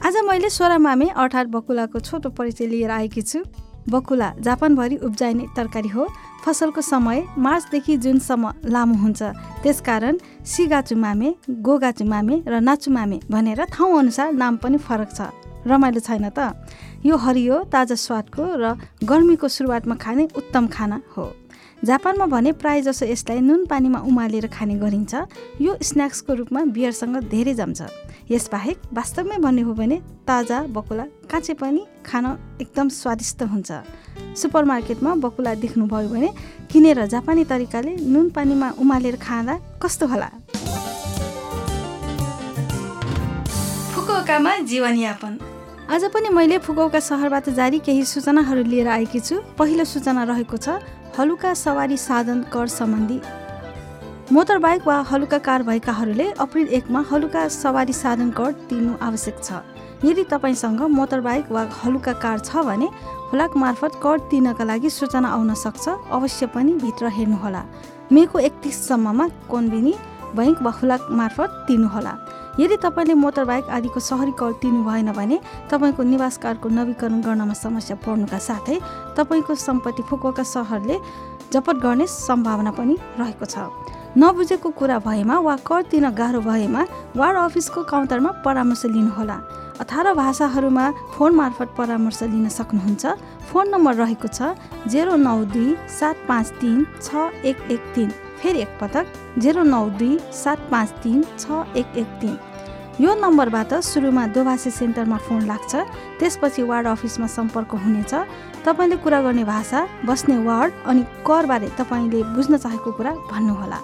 आज मैले सोरा मामे अर्थात् बकुलाको छोटो परिचय लिएर आएकी छु। बकुला जापानभरि उब्जाइने तरकारी हो। फसलको समय मार्चदेखि जुनसम्म लामो हुन्छ। त्यसकारण सिगाचु मामे गोगाचु मामे र नाचु मामे भनेर ठाउँअनुसार नाम पनि फरक छ। रमाइलो छैन त? यो हरियो ताजा स्वादको र गर्मीको सुरुवातमा खाने उत्तम खाना हो। जापानमा भने प्राय जसो यसलाई नुन पानीमा उमालेर खाने गरिन्छ यो स्न्याक्सको रूपमा बियरसँग धेरै जम्छ। यसबाहेक वास्तवमै भन्ने हो भने ताजा बकुला काँचे पनि खान एकदम स्वादिष्ट हुन्छ। सुपर मार्केटमा बकुला देख्नुभयो भने किनेर जापानी तरिकाले नुन पानीमा उमालेर खाँदा कस्तो होला? फुकुओकामा जीवनयापन। आज पनि मैले फुकुओका सहरबाट जारी केही सूचनाहरू लिएर आएकी छु। पहिलो सूचना रहेको छ हलुका सवारी साधन कर सम्बन्धी। मोटरबाइक वा हलुका कार भएकाहरूले अप्रिल एकमा हलुका सवारी साधन कर तिर्नु आवश्यक छ। यदि तपाईँसँग मोटरबाइक वा हलुका कार छ भने हुलाक मार्फत कर तिर्नका लागि सूचना आउन सक्छ अवश्य पनि भित्र हेर्नुहोला। मेको एकतिससम्ममा कोनबिनी बैङ्क वा हुलाक मार्फत तिर्नुहोला। यदि तपाईँले मोटरबाइक आदिको सहरी कर तिर्नु भएन भने तपाईँको निवास कारको नवीकरण गर्नमा समस्या पर्नुका साथै तपाईँको सम्पत्ति फुकुका सहरले जपत गर्ने सम्भावना पनि रहेको छ। नबुझेको कुरा भएमा वा कर तिर्न गाह्रो भएमा वार्ड अफिसको काउन्टरमा परामर्श लिनुहोला। अठार भाषाहरूमा फोन मार्फत परामर्श लिन सक्नुहुन्छ। फोन नम्बर रहेको छ जेरो नौ दुई सात पाँच तिन छ एक एक तिन। फेरि एकपटक जेरो नौ दुई सात पाँच तिन छ एक एक तिन। यो नम्बरबाट सुरुमा दोभाषी सेन्टरमा फोन लाग्छ त्यसपछि वार्ड अफिसमा सम्पर्क हुनेछ। तपाईँले कुरा गर्ने भाषा बस्ने वार्ड अनि करबारे तपाईँले बुझ्न चाहेको कुरा भन्नुहोला।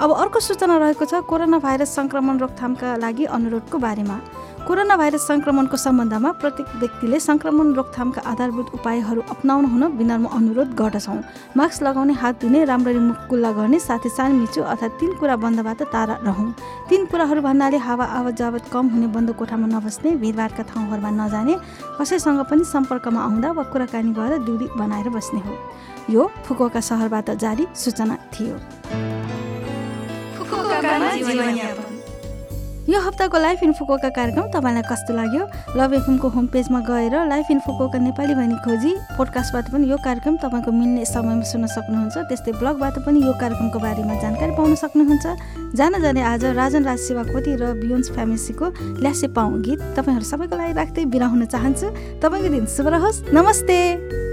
अब अर्को सूचना रहेको छ कोरोना भाइरस सङ्क्रमण रोकथामका लागि अनुरोधको बारेमा। कोरोना भाइरस सङ्क्रमणको सम्बन्धमा प्रत्येक व्यक्तिले सङ्क्रमण रोकथामका आधारभूत उपायहरू अप्नाउनु हुन विनम्र अनुरोध गर्दछौँ। मास्क लगाउने हात धुने राम्ररी मुख कुल्ला गर्ने साथै सानमिचो अर्थात् तिन कुरा बन्दबाट तारा रहौँ। तिन कुराहरू भन्नाले हावा आवत जावत कम हुने बन्द कोठामा नबस्ने भिडभाडका ठाउँहरूमा नजाने कसैसँग पनि सम्पर्कमा आउँदा वा कुराकानी गरेर दूरी बनाएर बस्ने हो। यो फुकुका सहरबाट जारी सूचना थियो। यो हप्ताको लाइफ इन्फोकोका कार्यक्रम तपाईँलाई कस्तो लाग्यो? लभ एफएमको होम पेजमा गएर लाइफ इन्फोकोका नेपाली भनी खोजी पोडकास्टबाट पनि यो कार्यक्रम तपाईँको मिल्ने समयमा सुन्न सक्नुहुन्छ। त्यस्तै ब्लगबाट पनि यो कार्यक्रमको बारेमा जानकारी पाउन सक्नुहुन्छ। जान जाने आज राजन राज सेवाकोटी र बियोन्स फ्यामेसीको ल्यासे पाउँ गीत। तपाईँहरू सबैको लागि राख्दै बिरा हुन चाहन्छु। तपाईँको दिन शुभ रहोस्। नमस्ते!